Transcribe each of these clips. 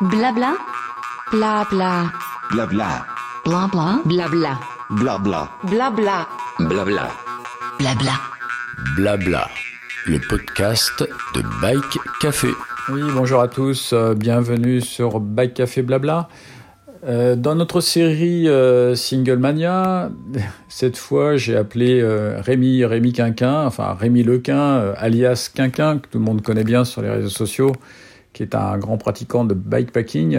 Blabla. Blabla. Blabla. Blabla. Blabla. Blabla. Blabla. Blabla. Blabla. Blabla. Le podcast de Bike Café. Oui, bonjour à tous, euh, bienvenue sur Bike Café Blabla. Euh, dans notre série euh, Single Mania, cette fois j'ai appelé euh, Rémi, Rémi Quinquin, enfin Rémi Lequin, euh, alias Quinquin, que tout le monde connaît bien sur les réseaux sociaux, qui est un grand pratiquant de bikepacking.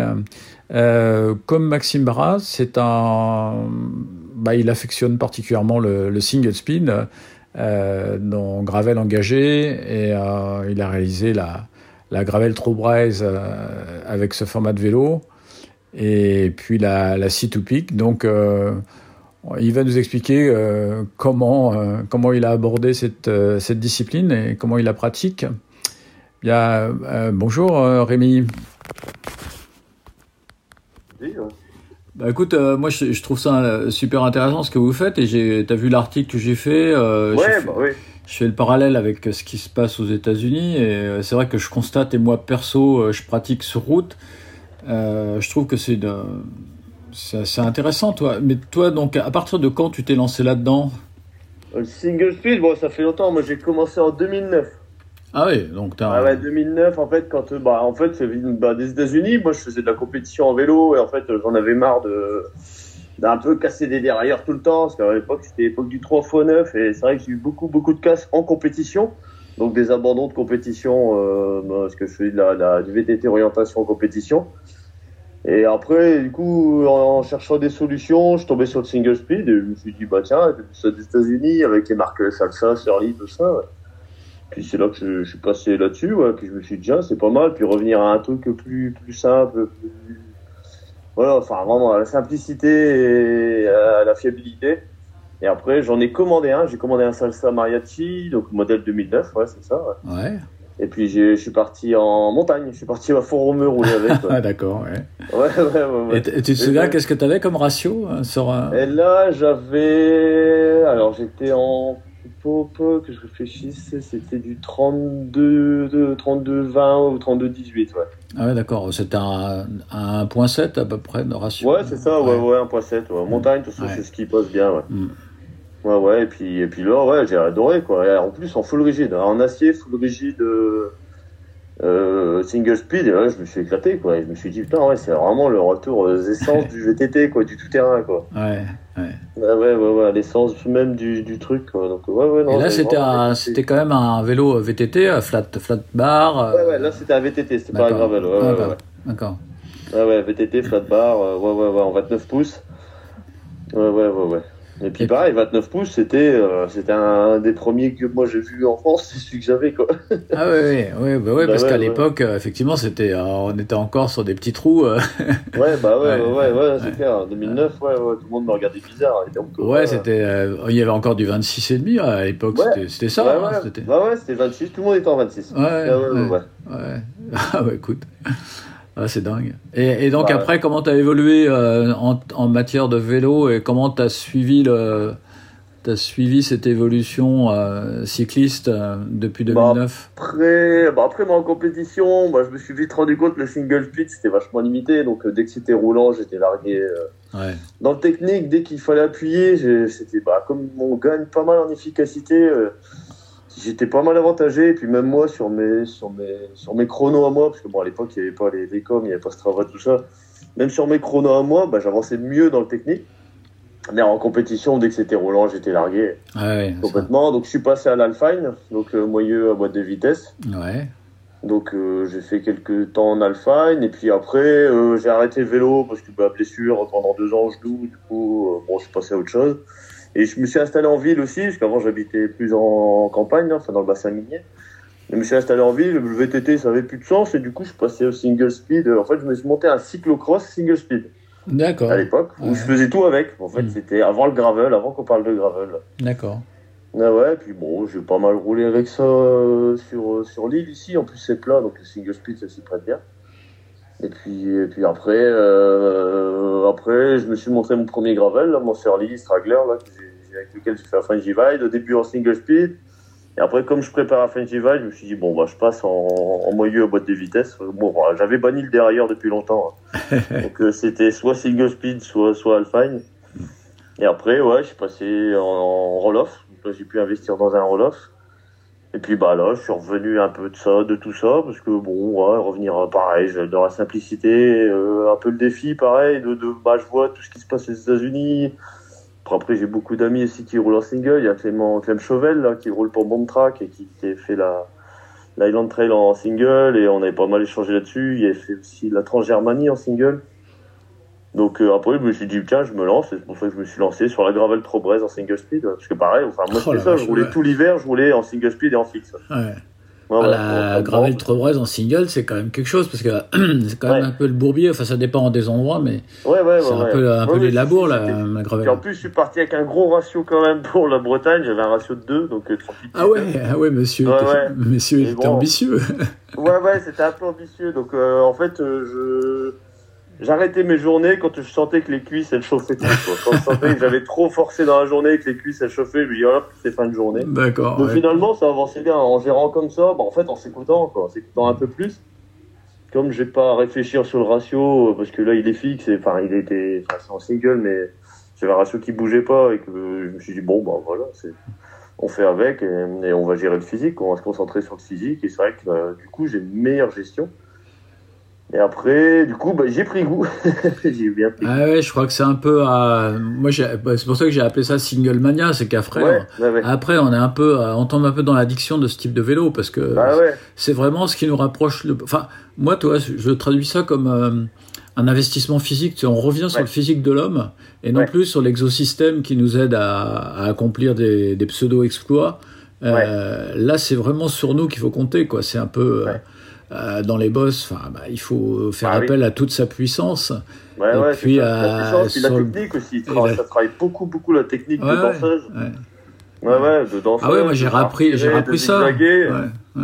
Euh, comme Maxime Barras, c'est un, bah, il affectionne particulièrement le, le single speed euh, dans Gravel engagé et euh, il a réalisé la, Gravel True Braze euh, avec ce format de vélo et puis la, la C2 Peak. Donc, il va nous expliquer comment, comment il a abordé cette discipline et comment il la pratique. Bien, euh, bonjour euh, Rémi. Bah écoute, euh, moi je, je trouve ça euh, super intéressant ce que vous faites et j'ai, t'as vu l'article que j'ai fait. euh, Ouais, fait- bah oui. je fais le parallèle avec ce qui se passe aux États-Unis et c'est vrai que je constate et moi perso, je pratique sur route. Je trouve que c'est intéressant, toi. Mais toi, donc, à partir de quand tu t'es lancé là-dedans? Le single speed, bon, ça fait longtemps. Moi, j'ai commencé en 2009. Ah oui, donc t'as. Ah ouais, 2009, en fait, quand, bah, en fait, bah, des États-Unis. Moi, je faisais de la compétition en vélo et en fait, j'en avais marre de d'un peu casser des dérailleurs tout le temps parce qu'à l'époque, c'était l'époque du 3x9 et c'est vrai que j'ai eu beaucoup, beaucoup de casses en compétition. Donc, des abandons de compétition euh, bah, parce que je fais de la, la- du VTT orientation en compétition. Et après, du coup, en cherchant des solutions, je tombais sur le single speed et je me suis dit, bah tiens, ça des États-Unis avec les marques Salsa, Surly, tout ça. ouais. Puis c'est là que je, je suis passé là-dessus, ouais. Puis je me suis dit, tiens, c'est pas mal. Puis revenir à un truc plus, plus simple, plus. Voilà, enfin, vraiment à la simplicité et à la fiabilité. Et après, j'en ai commandé un. J'ai commandé un Salsa Mariachi, donc modèle 2009, ouais, c'est ça. ouais. Ouais. Et puis je suis parti en montagne. Je suis parti à Font-Romeu rouler avec. Ah d'accord. Ouais. ouais, ouais, ouais. ouais. Et, tu te souviens qu'est-ce que t'avais comme ratio hein, sur un... Et là, j'avais. Alors, j'étais en. Peu que je réfléchisse, c'était du 32, de 32 20 ou 32 18, ouais. Ah ouais, d'accord. C'était un, un 1.7 à peu près de ratio. Ouais, c'est ça, ouais, ouais, 1.7, ouais. Montagne, tout ça, Ouais. c'est ce qui passe bien, ouais. Mm. Ouais, ouais, et puis, et puis là, ouais, j'ai adoré, quoi. Et en plus, en full rigide, hein, en acier, full rigide, euh, euh, single speed, et là, je me suis éclaté, quoi. Et je me suis dit, putain, ouais, c'est vraiment le retour aux essences du VTT, quoi, du tout-terrain, quoi. Ouais, ouais. Ouais, ouais, ouais, ouais, l'essence même du, du truc, quoi. Donc, ouais, ouais, non. Et là, c'était un, c'était quand même un vélo VTT, à flat, flat bar. euh, Ouais, ouais, là, c'était un VTT, c'était pas un gravel, ouais, ouais, bah, ouais. D'accord. Ouais, ouais, VTT, flat bar, euh, ouais, ouais, ouais, en 29 pouces. Ouais, ouais, ouais, ouais. Et puis pareil, 29 pouces, c'était euh, c'était un des premiers que moi j'ai vu en France, c'est celui que j'avais, quoi. Ah ouais, ouais, bah ouais Bah parce ouais, qu'à ouais. l'époque, euh, effectivement, c'était, euh, on était encore sur des petits trous. Ouais, bah ouais, Ouais, ouais, c'est clair. En 2009, ouais, tout le monde me regardait bizarre. Et donc, ouais, c'était, il y avait encore du 26 et demi à l'époque. C'était, c'était ça. Ouais, hein, ouais, c'était. ouais, ouais, c'était 26, tout le monde était en 26. Ouais, Ah, ouais, ouais, ouais. ouais. Ouais. Ah ouais, écoute. Ah, c'est dingue. Et, et donc Bah, après, comment t'as évolué euh, en, en matière de vélo et comment t'as suivi le, t'as suivi cette évolution euh, cycliste euh, depuis Bah, 2009 Après, bah après moi en compétition, bah, je me suis vite rendu compte que le single speed c'était vachement limité. Donc dès que c'était roulant, j'étais largué. Ouais. Dans le technique, dès qu'il fallait appuyer, c'était bah, comme on gagne pas mal en efficacité, j'étais pas mal avantagé. Et puis même moi, sur mes, sur mes, sur mes chronos à moi, parce que bon, à l'époque, il n'y avait pas les, coms, il n'y avait pas Strava, tout ça. Même sur mes chronos à moi, bah, j'avançais mieux dans le technique. Mais en compétition, dès que c'était roulant, j'étais largué Ouais. complètement. Donc je suis passé à l'Alfine, donc euh, moyeu à boîte de vitesse. Ouais. Donc euh, j'ai fait quelques temps en Alpine et puis après euh, j'ai arrêté le vélo parce que bah, blessure pendant deux ans au genou du coup euh, bon je suis passé à autre chose et je me suis installé en ville aussi parce qu'avant j'habitais plus en campagne hein, enfin dans le bassin minier je me suis installé en ville le VTT ça avait plus de sens et du coup je passé au single speed en fait je me suis monté un cyclocross single speed D'accord. à l'époque où Ouais. je faisais tout avec en fait Mm. c'était avant le gravel avant qu'on parle de gravel D'accord. ah ouais, puis bon, j'ai pas mal roulé avec ça euh, sur, euh, sur l'île ici. En plus, c'est plat, donc le single speed, ça s'y prête bien. Et puis, et puis après, euh, après, je me suis montré mon premier gravel, là, mon Surly Straggler, là, avec lequel j'ai fait la fin Divide. Au début en single speed. Et après, comme je prépare à French Divide, je me suis dit, bon, bah, je passe en, en moyeu à boîte de vitesse. Bon, voilà, j'avais banni le dérailleur depuis longtemps. hein. Donc, euh, c'était soit single speed, soit, soit Alpine. Et après, ouais, je suis passé en, en roll-off. J'ai pu investir dans un roll-off. Et puis, bah, là, je suis revenu un peu de ça, de tout ça, parce que bon, ouais, revenir euh, pareil, dans la simplicité, euh, un peu le défi, pareil, de, de, bah, je vois tout ce qui se passe aux États-Unis. Après, j'ai beaucoup d'amis aussi qui roulent en single. Il y a Clément, Clem Chauvel, là, qui roule pour Bomb et qui, qui a fait la, l'Island Trail en single et on avait pas mal échangé là-dessus. Il a fait aussi la Transgermanie en single. Donc euh, après, je me suis dit, tiens, je me lance. Et c'est pour ça que je me suis lancé sur la Gravel Trobrez en single speed. Parce que pareil, enfin, moi, Oh ça. Je roulais ouais. tout l'hiver, je roulais en single speed et en fixe. Ouais. Ouais, Ah, la Gravel. Trobrez en single, c'est quand même quelque chose parce que c'est quand même un peu le bourbier. Enfin, ça dépend des endroits, mais Ouais, ouais, c'est ouais, un peu, un peu les labours, la, la Puis en Gravel. plus, je suis parti avec un gros ratio quand même pour la Bretagne. J'avais un ratio de 2, donc euh, 38 Ah ouais, ah ouais, monsieur, monsieur Mais était bon. ambitieux. Ouais, ouais, c'était un peu ambitieux. Donc, euh, en fait, euh, je j'arrêtais mes journées quand je sentais que les cuisses elles chauffaient trop. Quand je sentais que j'avais trop forcé dans la journée et que les cuisses elles chauffaient, je me dis voilà, c'est fin de journée. D'accord. Donc ouais. finalement, ça avançait bien en gérant comme ça. Bah, en fait, en s'écoutant, quoi, en s'écoutant un peu plus. Comme j'ai pas à réfléchir sur le ratio euh, parce que là, il est fixe. et, Enfin, il était, enfin, c'est en single, mais j'avais un ratio qui bougeait pas et que je me suis dit bon, bah voilà, c'est on fait avec et, et on va gérer le physique, on va se concentrer sur le physique. Et c'est vrai que bah, du coup, j'ai une meilleure gestion. Et après, du coup, bah, j'ai pris goût. j'ai bien pris goût. Ah ouais, je crois que c'est un peu à... Moi, bah, c'est pour ça que j'ai appelé ça Single Mania, c'est qu'après, ouais, ouais, ouais. on... après, on est un peu, à- on tombe un peu dans l'addiction de ce type de vélo parce que Bah c'est vraiment ce qui nous rapproche. Le... Enfin, moi, toi, je traduis ça comme euh, un investissement physique. Tu sais, on revient sur le physique de l'homme et non plus sur l'exosystème qui nous aide à, à accomplir des, des pseudo-exploits. Euh, Là, c'est vraiment sur nous qu'il faut compter. quoi. C'est un peu euh. Euh, dans les. Enfin, bah, il faut faire Ah oui. appel à toute sa puissance. ouais, Et ouais. puis, ça. la euh, puissance, puis la technique aussi. Et Tra- la- Ça travaille beaucoup, beaucoup la technique Ouais, de danseuse. ouais. Ouais, de danseuse. Ah ouais, moi j'ai de rappris, j'ai de ça. Ouais, ouais.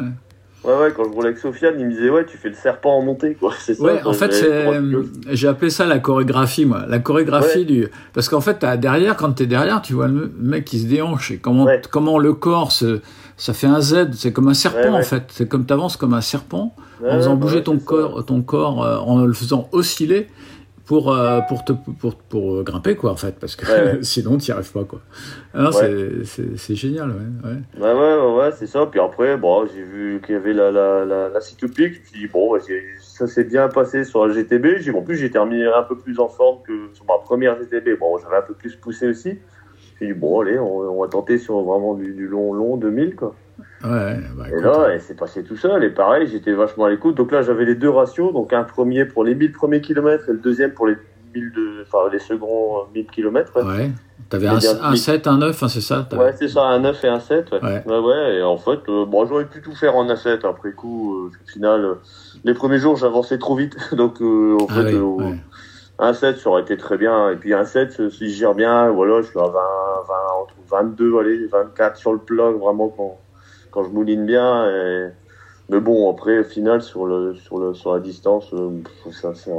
Ouais, quand je roulais avec Sofiane, il me disait, ouais, tu fais le serpent en montée, quoi. C'est ça. Ouais, en fait, kilos. j'ai appelé ça la chorégraphie, moi. La chorégraphie Ouais. du, parce qu'en fait, derrière, quand t'es derrière, tu vois le mec qui se déhanche et comment, Ouais. comment le corps se, ça fait un Z, c'est comme un serpent, en fait. C'est comme t'avances comme un serpent, en faisant bouger ouais, ton corps, ton corps, euh, en le faisant osciller pour, euh, pour te, pour, pour, euh, grimper, quoi, en fait, parce que Ouais, ouais. sinon t'y arrives pas, quoi. Ah Ouais. c'est, génial, ouais, ouais. Ouais, ouais, c'est ça. Puis après, bon, j'ai vu qu'il y avait la, la, la, la cyclopique. Je me suis dit, bon, j'ai- ça s'est bien passé sur la GTB. J'ai, en plus, j'ai terminé un peu plus en forme que sur ma première GTB. Bon, j'avais un peu plus poussé aussi. Je me suis dit, bon, allez, on, on va tenter sur vraiment du, du long, long 2000, quoi. Ouais, bah, Et là, et c'est passé tout seul. Et pareil, j'étais vachement à l'écoute. Donc là, j'avais les deux ratios. Donc un premier pour les 1000 premiers kilomètres et le deuxième pour les 1000 de, enfin, les seconds euh, 1000 kilomètres. Ouais. T'avais un, un 7, un 9, hein, c'est ça? ouais c'est ça, un 9 et un 7. Ouais, Ouais. ouais. ouais, Et en fait, euh, bon, j'aurais pu tout faire en un 7 après coup. euh, au final, euh, les premiers jours, j'avançais trop vite. Donc, euh, en Ah fait, oui, euh, un 7, ça aurait été très bien. Et puis un 7, euh, si je gère bien, voilà, je suis à 20, 20, entre 22, allez, 24 sur le plat, vraiment quand, quand je mouline bien. Et... Mais bon, après, au final, sur, le, sur, le, sur la distance, euh, ça, ça,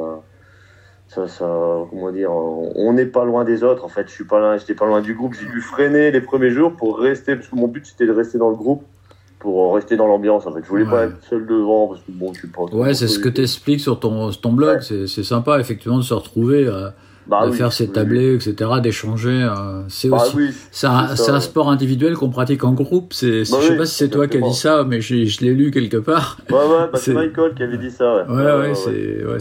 ça, ça, comment dire, on on n'est pas loin des autres. En fait, je suis pas loin, j'étais pas loin du groupe. J'ai dû freiner les premiers jours pour rester, parce que mon but c'était de rester dans le groupe, pour rester dans l'ambiance. En fait, je voulais pas être seul devant, parce que bon, je suis pas. Ouais, c'est ce que tu expliques sur ton, ton blog. Ouais. C'est sympa, effectivement, de se retrouver, euh, Bah de oui, faire ses oui, tablés, etc., d'échanger. euh, c'est Bah aussi. oui, C'est un, sport individuel qu'on pratique en groupe. C'est, Bah je sais pas si c'est toi qui as dit ça, mais je l'ai lu quelque part. Ouais, ouais, bah, C'est- Michael qui avait dit ça, ouais. Ouais, ouais, c'est, ouais.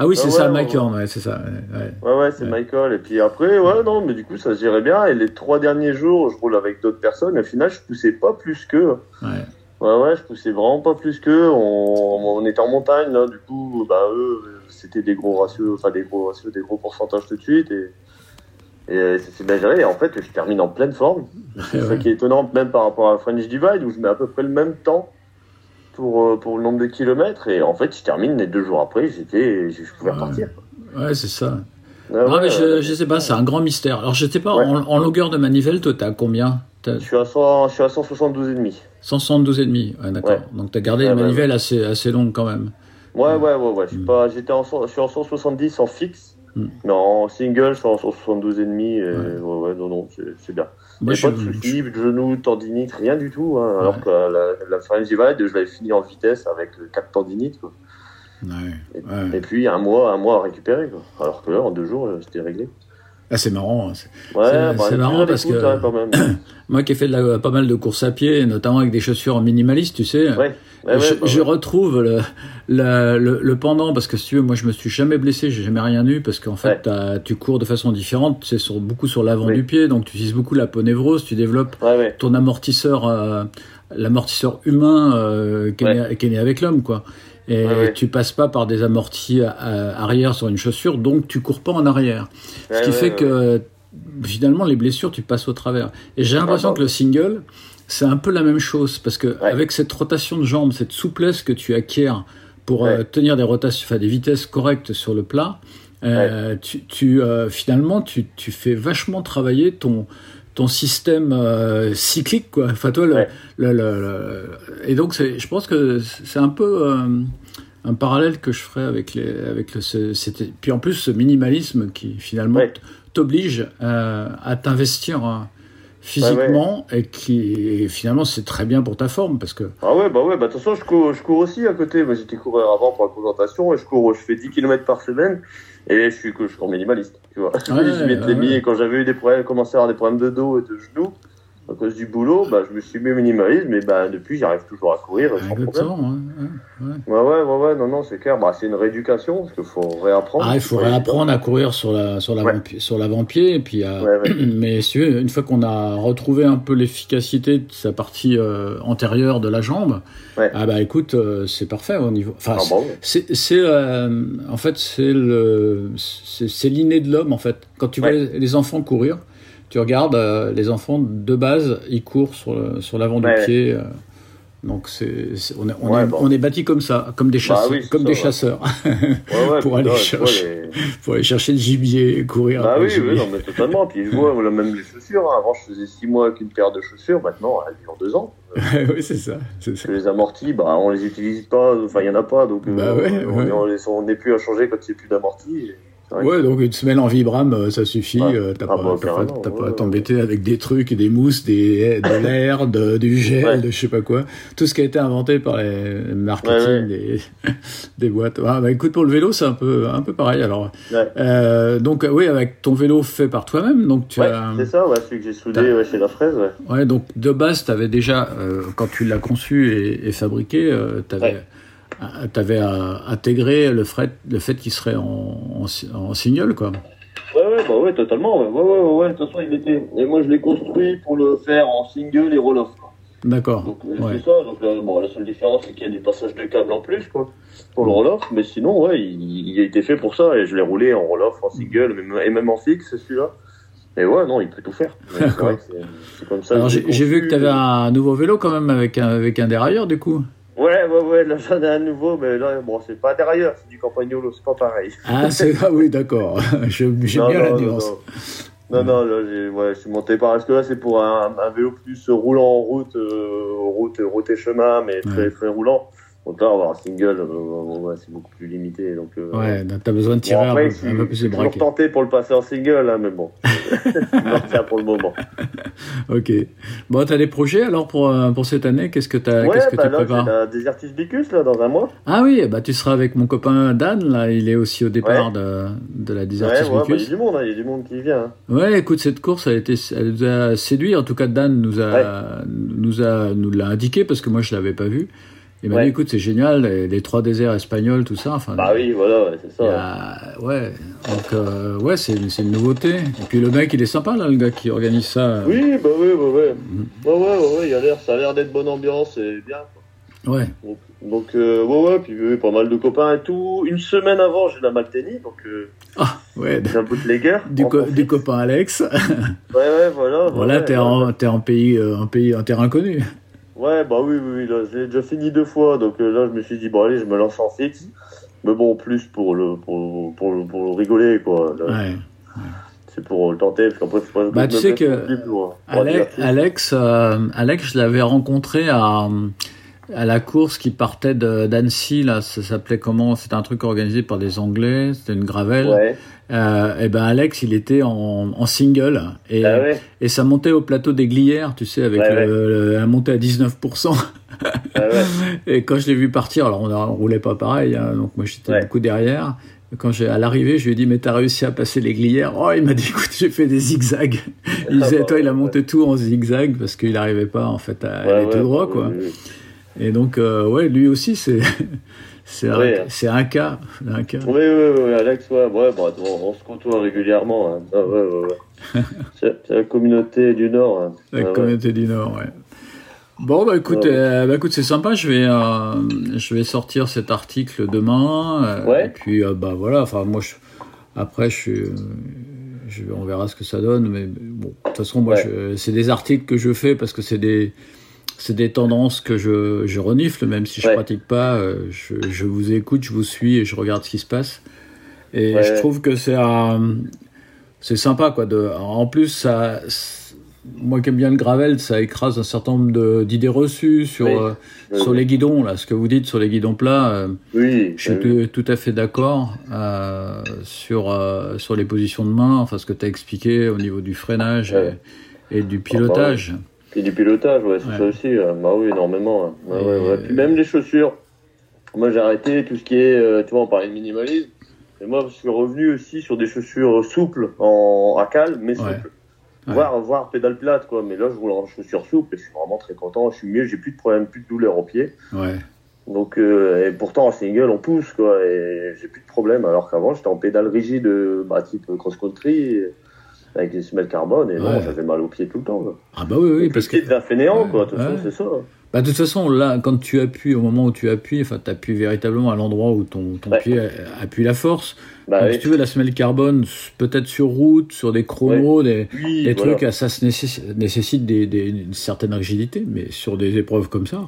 Ah oui, c'est ça, Mike ouais, c'est ça. ouais, ouais. C'est. Michael. Et puis après, ouais, non, mais du coup, ça se gérait bien. Et les trois derniers jours, je roule avec d'autres personnes. Et au final, je poussais pas plus qu'eux. Ouais. Ouais, ouais, je poussais vraiment pas plus qu'eux. On, on était en montagne, là. Du coup, bah, eux, c'était des gros ratios, enfin, des gros ratios, des gros pourcentages tout de suite. Et, et euh, ça s'est bien géré. Et en fait, je termine en pleine forme. C'est ça qui est étonnant, même par rapport à French Divide, où je mets à peu près le même temps pour, euh, pour le nombre de kilomètres. Et en fait, je termine les deux jours après, j'étais, je, pouvais repartir. Ouais, c'est ça. Ouais, non, ouais, mais je, euh, je sais pas, c'est un grand mystère. Alors, je sais pas, Ouais. en, en longueur de manivelle, toi, t'as combien? Je suis à 100, je suis à 172 et demi. 172,5. Ouais, d'accord. Donc, t'as gardé Ouais, une manivelle assez, assez longue quand même. Ouais, ouais, ouais, ouais. Je suis Mm. pas, j'étais en, je suis en 170 en fixe. Mm. Mais en single, je suis en 172 et demi. Ouais. Ouais, ouais, non, non, c'est bien. Moi, J'ai pas je- de soucis, de genoux, tendinite, rien du tout. hein. Alors que la, la pharyngivale, je l'avais fini en vitesse avec 4 tendinites. Quoi. Ouais, Et, ouais. et puis un mois, un mois à récupérer. Quoi. Alors que là, en deux jours, euh, c'était réglé. Ah, c'est marrant. hein. C'est- Ouais, bah, marrant parce que- hein, quand même. Moi qui ai fait de la- pas mal de courses à pied, notamment avec des chaussures minimalistes, tu sais, Ouais. Ouais, ouais, je, bah, je retrouve le, le, le, le pendant parce que si tu veux, moi je me suis jamais blessé, j'ai jamais rien eu parce qu'en fait tu cours de façon différente, c'est sur beaucoup sur l'avant Oui. du pied, donc tu utilises beaucoup la ponévrose, tu développes ton amortisseur, euh, l'amortisseur humain euh, qui, est né, qui est né avec l'homme, quoi. Et Ouais, ouais. tu passes pas par des amortis à- à- arrière sur une chaussure, donc tu cours pas en arrière. Ce qui fait que finalement les blessures tu passes au travers. Et j'ai l'impression que le single c'est un peu la même chose parce que avec cette rotation de jambes, cette souplesse que tu acquiers pour euh, tenir des rotations, enfin des vitesses correctes sur le plat, euh, tu, tu, euh, finalement tu, tu fais vachement travailler ton ton système euh, cyclique quoi. Enfin toi le, Ouais. le- le- le- et donc je pense que c'est un peu euh, un parallèle que je ferais avec les avec le ce- c'était puis en plus ce minimalisme qui finalement Ouais. t'oblige euh, à t'investir euh, physiquement et qui et finalement c'est très bien pour ta forme parce que Ah ouais, bah ouais, bah de toute façon, je cours, je cours aussi à côté. J'étais coureur avant pour la présentation et je cours, je fais 10 km par semaine et je suis je cours minimaliste, tu vois. je m'étais ouais, mis, ouais. quand j'avais eu des problèmes, commencé à avoir des problèmes de dos et de genoux à cause du boulot, bah je me suis mis minimaliste, mais bah depuis, j'arrive toujours à courir sans problème. exactement ouais, ouais, ouais. Ouais, ouais, ouais, ouais, non, non, c'est clair. Bah, c'est une rééducation parce qu'il faut réapprendre. Ah, il faut réapprendre à courir sur la sur l'avant-pied sur l'avant-pied et puis à- ouais. mais si une fois qu'on a retrouvé un peu l'efficacité de sa partie euh, antérieure de la jambe, ah bah écoute, euh, c'est parfait au niveau. Enfin, Ah, ouais. c'est c'est euh, en fait c'est le c'est c'est l'inné de l'homme en fait. Quand tu vois les, les enfants courir, tu regardes euh, les enfants de base, ils courent sur le, sur l'avant Ouais, du pied. euh, donc c'est c'est- on est on Ouais, est, bon. on est bâti comme ça, comme des Bah chasseurs, oui, comme ça, des ouais. chasseurs pour aller chercher. les- pour aller chercher le gibier, courir. Bah oui, non, mais totalement. Puis je vois même les chaussures. hein. Avant, je faisais 6 mois avec une paire de chaussures. Maintenant, elles durent 2 ans. oui, c'est ça. c'est ça. Les amortis, bah, on les utilise pas. Enfin, il y en a pas. Donc, euh, Bah ouais, on, n'est plus à changer quand il n'y a plus d'amortis. et Ouais, donc une semaine en vibram, euh, ça suffit. Ouais. euh, T'as Ah pas, bah, t'as pas, carrément, t'as ouais, pas à t'embêter avec des trucs, des mousses, des, de l'air, de, du gel, Ouais. de je sais pas quoi. Tout ce qui a été inventé par les marketing. Des, des boîtes. Ah, bah, écoute, pour le vélo, c'est un peu, un peu pareil. Alors, Ouais. euh, donc oui, avec ton vélo fait par toi-même, donc tu Ouais, as, c'est ça, ouais, celui que j'ai soudé chez la fraise. Ouais. ouais, donc de base, tu avais déjà, euh, quand tu l'as conçu et, et fabriqué, euh, tu avais, Ouais. intégré le fait, le fait qu'il serait en, en, quoi. Ouais, ouais, bah ouais, totalement. Ouais, ouais, ouais. De toute façon, il était. Et moi, je l'ai construit pour le faire en single et roll-off. D'accord. Donc, Ouais. c'est ça. Donc, euh, bon, la seule différence, c'est qu'il y a des passages de câbles en plus, quoi, pour le roll-off. Mais sinon, ouais, il, il a été fait pour ça. Et je l'ai roulé en roll-off, en single, et même en fixe, celui-là. Et ouais, non, il peut tout faire. C'est c'est- comme ça. J'ai vu que tu avais un nouveau vélo quand même avec un, avec un dérailleur du coup. Ouais, ouais, là, j'en ai un nouveau, mais là, bon, c'est pas derrière, c'est du campagnolo, c'est pas pareil. Ah, c'est ah oui d'accord. Je- J'aime bien la non, nuance. Non, non, là, j'ai, ouais, je suis monté par, parce que là, c'est pour un, un vélo plus roulant en route, euh, route, route et chemin, mais très, très roulant. Là, avoir un single, euh, ouais, c'est beaucoup plus limité, donc, euh, Ouais, t'as besoin de tirer Bon, après, un, peu, un peu plus de toujours braquet. tenté pour le passer en single, hein, mais bon. je pour le moment. Ok. Bon, t'as des projets alors pour, euh, pour cette année? Qu'est-ce que, t'as, ouais, qu'est-ce que bah tu là, prépares? Bicus, là, dans un mois. Ah oui, bah tu seras avec mon copain Dan là. Il est aussi au départ Ouais. de, de la Ouais, Desertis ouais, bah, il y a du monde, hein, il y a du monde qui vient. hein. Ouais, écoute, cette course, elle, nous a séduit. En tout cas, Dan nous a, nous a, nous l'a indiqué parce que moi, je l'avais pas vu. Il m'a Ouais. écoute, c'est génial, les, les trois déserts espagnols, tout ça. Enfin, Bah oui, voilà, ouais, c'est ça. ouais. a- ouais. Donc, euh, ouais, c'est, une nouveauté. Et puis le mec, il est sympa là, le gars qui organise ça. Oui, bah oui, ouais, ouais. Mhm. Ouais, ouais, ouais, ouais, il y a l'air, ça a l'air d'être bonne ambiance et bien. quoi. Ouais. Donc, donc euh, ouais, ouais, puis oui, pas mal de copains et tout. Une semaine avant, j'ai la Maltenie, donc euh, Ah, ouais. j'ai un bootlegger. Du, co- du copain Alex. Ouais, ouais, voilà. voilà, ouais, t'es ouais. en, t'es en pays, en pays, en terrain connu. Ouais, bah oui, oui, oui, là, j'ai déjà fini deux fois, donc euh, là, je me suis dit, bon, allez, je me lance en fixe. Mais bon, plus pour le, pour, pour, pour le rigoler, quoi. Là, Ouais. C'est pour le tenter, parce qu'après, c'est pas Bah, tu sais que non plus pour- pour Ale- divertir. Alex, euh, Alex, je l'avais rencontré à, à la course qui partait de- d'Annecy, là, ça s'appelait comment? C'était un truc organisé par des Anglais, c'était une gravelle. Ouais. Euh, et ben Alex, il était en, en single et, Ah ouais. et ça montait au plateau des Glières, tu sais, avec Ouais, le, le- la montée à 19%. Ah ouais. Et quand je l'ai vu partir, alors on, on roulait pas pareil, hein, donc moi j'étais Ouais. beaucoup derrière. Quand j'ai à l'arrivée, je lui ai dit mais t'as réussi à passer les glières? Oh, il m'a dit écoute j'ai fait des zigzags. Il disait bah, toi il a ouais. monté tout en zigzag parce qu'il n'arrivait pas en fait à Ouais, aller ouais, tout droit ouais, quoi. ouais, ouais. Et donc euh, ouais lui aussi c'est c'est un, Ouais. un cas, un cas. Oui, oui, oui, Alex, ouais, ouais, bah, on, on se côtoie régulièrement. hein. Ah, ouais, ouais, ouais. c'est la communauté du Nord. hein. La Ah, communauté du Nord, ouais. Bon, bah écoute, ouais. euh, bah, écoute c'est sympa. Je vais, euh, je vais sortir cet article demain. euh. Et puis, euh, bah voilà. Enfin, moi, je, après, je suis, je, on verra ce que ça donne. Mais bon, de toute façon, moi, c'est des articles que je fais parce que c'est des, c'est des tendances que je, je renifle, même si je Ouais. pratique pas. euh, je, je vous écoute, je vous suis et je regarde ce qui se passe. Et Ouais. je trouve que c'est c'est sympa quoi. De, en plus, ça, moi qui aime bien le gravel, ça écrase un certain nombre d'idées reçues sur Oui. euh, Oui, sur les guidons là. Ce que vous dites sur les guidons plats, euh, Oui, je suis tout, tout à fait d'accord euh, sur sur les positions de main, enfin ce que tu as expliqué au niveau du freinage et, et du pilotage. Puis du pilotage, ouais, c'est Ouais. ça aussi. euh, Bah oui, énormément. hein. Ouais, ouais. Puis même les chaussures. Moi, j'ai arrêté tout ce qui est, euh, tu vois, on parlait de minimalisme. Et moi, je suis revenu aussi sur des chaussures souples, en, à cale, mais souples. Ouais. Voire, voire pédale plate, quoi. Mais là, je roule en chaussures souples et je suis vraiment très content. Je suis mieux, j'ai plus de problème, plus de douleur au pied. Ouais. Donc, euh, et pourtant, en single, on pousse, quoi, et j'ai plus de problème. Alors qu'avant, j'étais en pédale rigide, euh, bah, type cross-country, avec des semelles carbone, et non, Ouais. j'avais mal au pied tout le temps. Ah bah oui oui Et parce que pied devient fainéant, quoi. De toute façon, c'est ça. Bah, de toute façon, là, quand tu appuies, au moment où tu appuies, enfin, tu appuies véritablement à l'endroit où ton, ton Ouais. pied appuie la force. Bah, Donc, oui. si tu veux, la semelle carbone, peut-être sur route, sur des chronos, des, Oui, des voilà. trucs, ça se nécess- nécessite des, des- une certaine rigidité, mais sur des épreuves comme ça.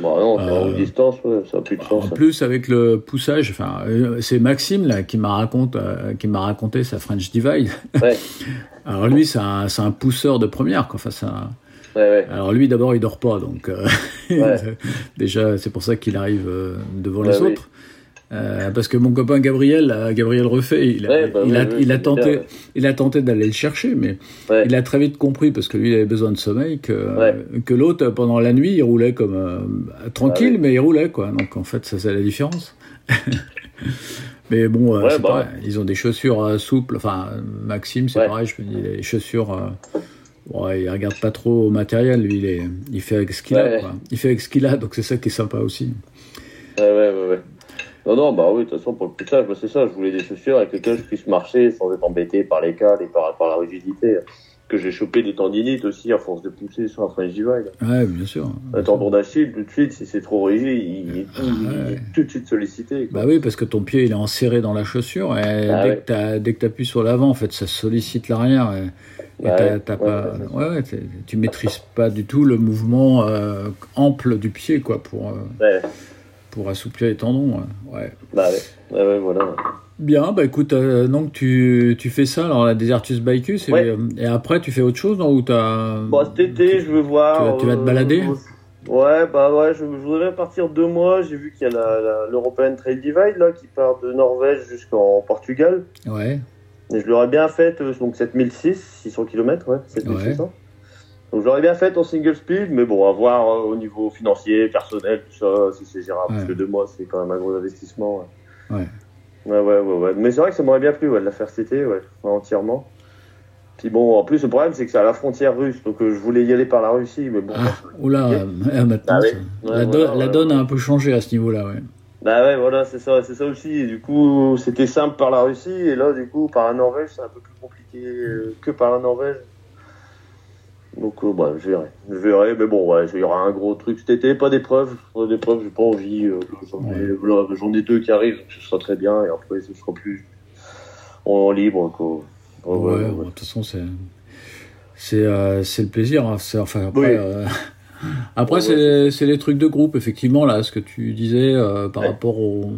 Bon, non, en Euh, haute distance, ouais, ça a plus de En sens. plus, avec le poussage, enfin, euh, c'est Maxime là qui m'a raconté, euh, qui m'a raconté sa French Divide. Ouais. Alors lui, c'est un, c'est un pousseur de première, quoi. Enfin, Ouais, ouais. Alors lui, d'abord, il dort pas, donc euh, Ouais. déjà, c'est pour ça qu'il arrive euh, devant Ouais, les oui. Euh, parce que mon copain Gabriel, euh, Gabriel Refait, il a, Ouais, bah il oui, a, oui, il a c'est tenté, bien, il a tenté d'aller le chercher, mais Ouais. il a très vite compris parce que lui, il avait besoin de sommeil que Ouais. que l'autre pendant la nuit, il roulait comme euh, tranquille, Ah mais il roulait quoi. Donc en fait, ça c'est la différence. mais bon, euh, c'est bah pareil. Ils ont des chaussures souples. Enfin, Maxime, c'est pareil. Je me dis les chaussures. Ouais, il regarde pas trop au matériel, lui, il, est, il fait avec ce qu'il a. Quoi. Il fait avec ce qu'il a, donc c'est ça qui est sympa aussi. Ouais, ouais, ouais. Non, non, bah oui, de toute façon, pour le poussage, bah, c'est ça, je voulais des chaussures avec lesquelles je puisse marcher sans être embêté par les cales et par, par la rigidité. Que j'ai chopé des tendinites aussi à force de pousser sur un French Divide. Ouais, bien sûr. Un tendon d'Achille, tout de suite, si c'est trop rigide, il, est tout, Ah, il est ouais. tout de suite sollicité. quoi. Bah oui, parce que ton pied il est enserré dans la chaussure et Ah dès, ouais. que t'as- dès que tu appuies sur l'avant, en fait, ça sollicite l'arrière. Et, ouais. t'as Ouais, pas, ouais, tu maîtrises pas du tout le mouvement euh, ample du pied quoi, pour, euh, Ouais, pour assouplir les tendons. ouais. Ouais. bah ouais, ouais, ouais, voilà. Bien, bah écoute, euh, donc tu, tu fais ça, alors la Desertus Bicus, et, Ouais. euh, et après tu fais autre chose, non Ou t'as... Bon, cet été, je veux voir. tu vas- tu vas te euh, balader? Ouais, bah ouais, je, je voudrais partir deux mois. J'ai vu qu'il y a l'European Trade Divide là, qui part de Norvège jusqu'en Portugal. Ouais, Et je l'aurais bien faite, donc 7006, 600 km, ouais, 7600. Donc je l'aurais bien faite en single speed, mais bon, à voir euh, au niveau financier, personnel, tout ça, si c'est gérable, parce que deux mois, c'est quand même un gros investissement. Ouais, ouais. ouais, ouais. Mais c'est vrai que ça m'aurait bien plu ouais, de la faire cet été, ouais, entièrement. Puis bon, en plus, le problème, c'est que c'est à la frontière russe, donc euh, je voulais y aller par la Russie, mais bon. Ah, oula, euh, maintenant, Ah Ouais, la, voilà, donne a un peu changé à ce niveau-là, ouais. Bah ouais, voilà, c'est ça, c'est ça aussi. Et du coup, c'était simple par la Russie, et là, du coup, par la Norvège, c'est un peu plus compliqué euh, que par la Norvège. Donc, euh, bah, je verrai. Je verrai, mais bon, ouais, il y aura un gros truc cet été, pas d'épreuve. Pas d'épreuve, j'ai pas envie. euh, J'en ai, voilà, j'en ai deux qui arrivent, donc ce sera très bien, et après, ce sera plus en libre, quoi. Ouais, Ouais, ouais, bon, ouais. de toute façon, c'est c'est euh, c'est le plaisir. hein. C'est- Enfin, après, Oui. après c'est c'est les trucs de groupe, effectivement, là, ce que tu disais par rapport au,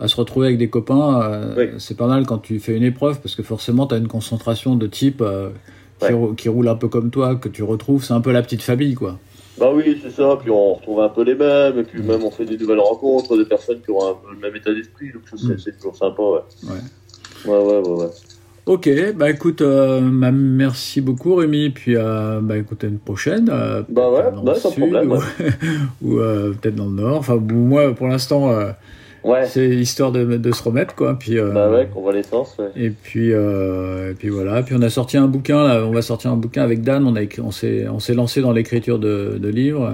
à se retrouver avec des copains. euh, Oui. C'est pas mal quand tu fais une épreuve, parce que forcément, tu as une concentration de type euh, Ouais. rou- qui roule un peu comme toi, que tu retrouves. C'est un peu la petite famille, quoi. Bah oui, c'est ça. Puis on retrouve un peu les mêmes. Et puis même on fait des nouvelles rencontres, des personnes qui ont un peu le même état d'esprit. Donc ça, c'est- toujours sympa, ouais. Ouais. Ouais, ouais, ouais. ouais. Ok, bah écoute, euh, bah, merci beaucoup Rémi, puis euh, bah écoute à une prochaine. euh, Bah ouais, bah, sans sud, problème, Ou, ou, peut-être dans le nord. Enfin moi pour l'instant, Ouais. c'est histoire de, de se remettre quoi. Puis euh, Bah ouais, qu'on voit l'essence, ouais. et puis euh, et puis voilà. Puis on a sorti un bouquin là. On va sortir un bouquin avec Dan. On a écrit- on s'est on s'est lancé dans l'écriture de, de livres.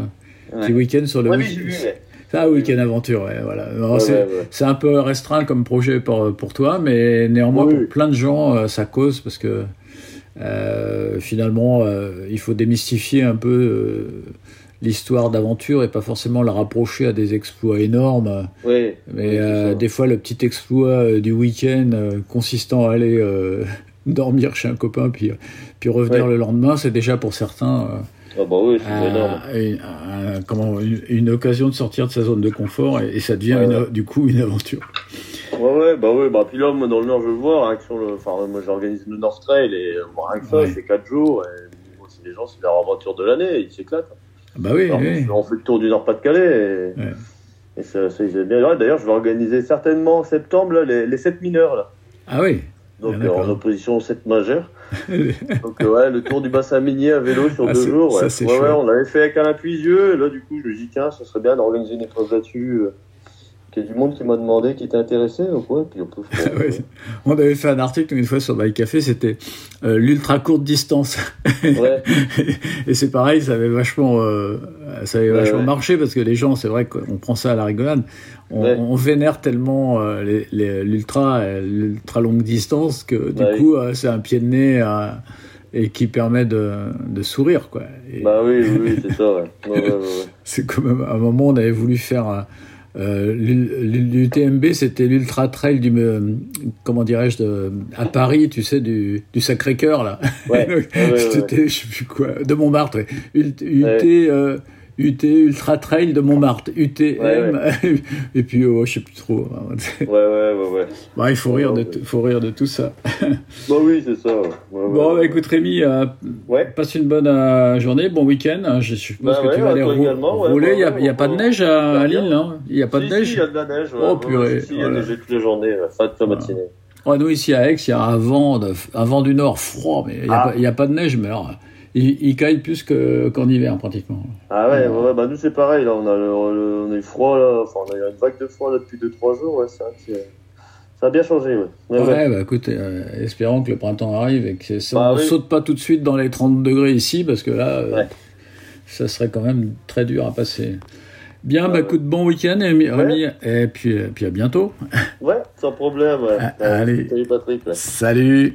Ouais. Petit week-end sur le Ouais, week- vu, ouais. Ah, week-end aventure, ouais, voilà. Alors, Ouais, c'est, ouais, ouais. c'est un peu restreint comme projet pour, pour toi, mais néanmoins, Oui. pour plein de gens, euh, ça cause parce que euh, finalement, euh, il faut démystifier un peu l'histoire d'aventure et pas forcément la rapprocher à des exploits énormes. Oui. Mais Oui, euh, des fois, le petit exploit euh, du week-end euh, consistant à aller dormir chez un copain puis, puis revenir le lendemain, c'est déjà pour certains. Ah bah oui, c'est énorme. une, un- comment, une, une occasion de sortir de sa zone de confort et, et ça devient Ouais, une- ouais. du coup une aventure. Ouais, ouais, bah ouais, bah puis là, moi, dans le Nord, je le vois, sur le, enfin, moi, j'organise le North Trail et, bon, rien que ça, c'est 4 jours, et bon, les gens, c'est leur aventure de l'année, ils s'éclatent. Bah oui, Alors, oui. On fait le tour du Nord-Pas-de-Calais, et, Ouais. et ça, D'ailleurs, je vais organiser certainement en septembre, là, les, les 7 mineurs, là. Ah oui. Donc, Ah, euh, en opposition aux 7 majeurs. Donc, euh, ouais, le tour du bassin minier à vélo sur Ah, deux jours. ça, Ouais, ouais, on l'avait fait avec Alain Puisieux, et là, du coup, je me dis, tiens, ça serait bien d'organiser une épreuve là-dessus. Euh, qu'il y a du monde qui m'a demandé, qui était intéressé, donc ouais, puis on peut faire. Ouais. On avait fait un article une fois sur Bike Café, c'était euh, l'ultra courte distance. Ouais. et c'est pareil, ça avait vachement, euh, ça avait vachement ouais. marché parce que les gens, c'est vrai qu'on prend ça à la rigolade, on, vénère tellement euh, les- les- l'ultra, euh, l'ultra longue distance que du Bah coup, euh, c'est un pied de nez euh, et qui permet de, de sourire, quoi. Et Bah oui, oui, c'est ça, ouais. Ouais, ouais, c'est comme à un moment, on avait voulu faire euh, l'UTMB, c'était l'ultra trail du, euh, comment dirais-je, à Paris, tu sais, du, du Sacré-Cœur là. Ouais, ouais, ouais, ouais. C'était, je sais plus quoi, de Montmartre. UT, UT, euh, UT Ultra Trail de Montmartre, UTM, Ouais, et puis oh, je sais plus trop. Ouais, ouais, ouais, ouais. Bah, il faut rire, de, faut rire de tout ça. Bah oui, c'est ça. Bon, bah, écoute Rémi, euh, passe une bonne euh, journée, bon week-end. hein. Je suppose Bah que tu vas aller rou- rouler. bah Il n'y a, y a pas de neige à. Lille, non? Il n'y a pas de neige si, il y a de la neige. Oh, purée, il y a voilà. neigé toute la journée, fin de la matinée. Ouais, nous, ici à Aix, il y a un vent, de, un vent du nord froid, mais il n'y a, Ah. a pas de neige, mais alors, il, il caille plus que- qu'en hiver, pratiquement. Ah ouais, ouais, ouais, bah nous c'est pareil, là, on a, le, le- on a eu froid, là, enfin, on a eu une vague de froid là, depuis 2-3 jours, ouais, c'est vrai que c'est- ça a bien changé, ouais. Ouais, Ouais, ouais. bah écoute, euh, espérons que le printemps arrive et que ça, Bah on oui. saute pas tout de suite dans les 30 degrés ici, parce que là, euh, ça serait quand même très dur à passer. Bien, bah écoute, bon week-end, Rémi, Rémi, et puis, et puis à bientôt. Ouais, sans problème. Ah, allez. Salut Patrick. Salut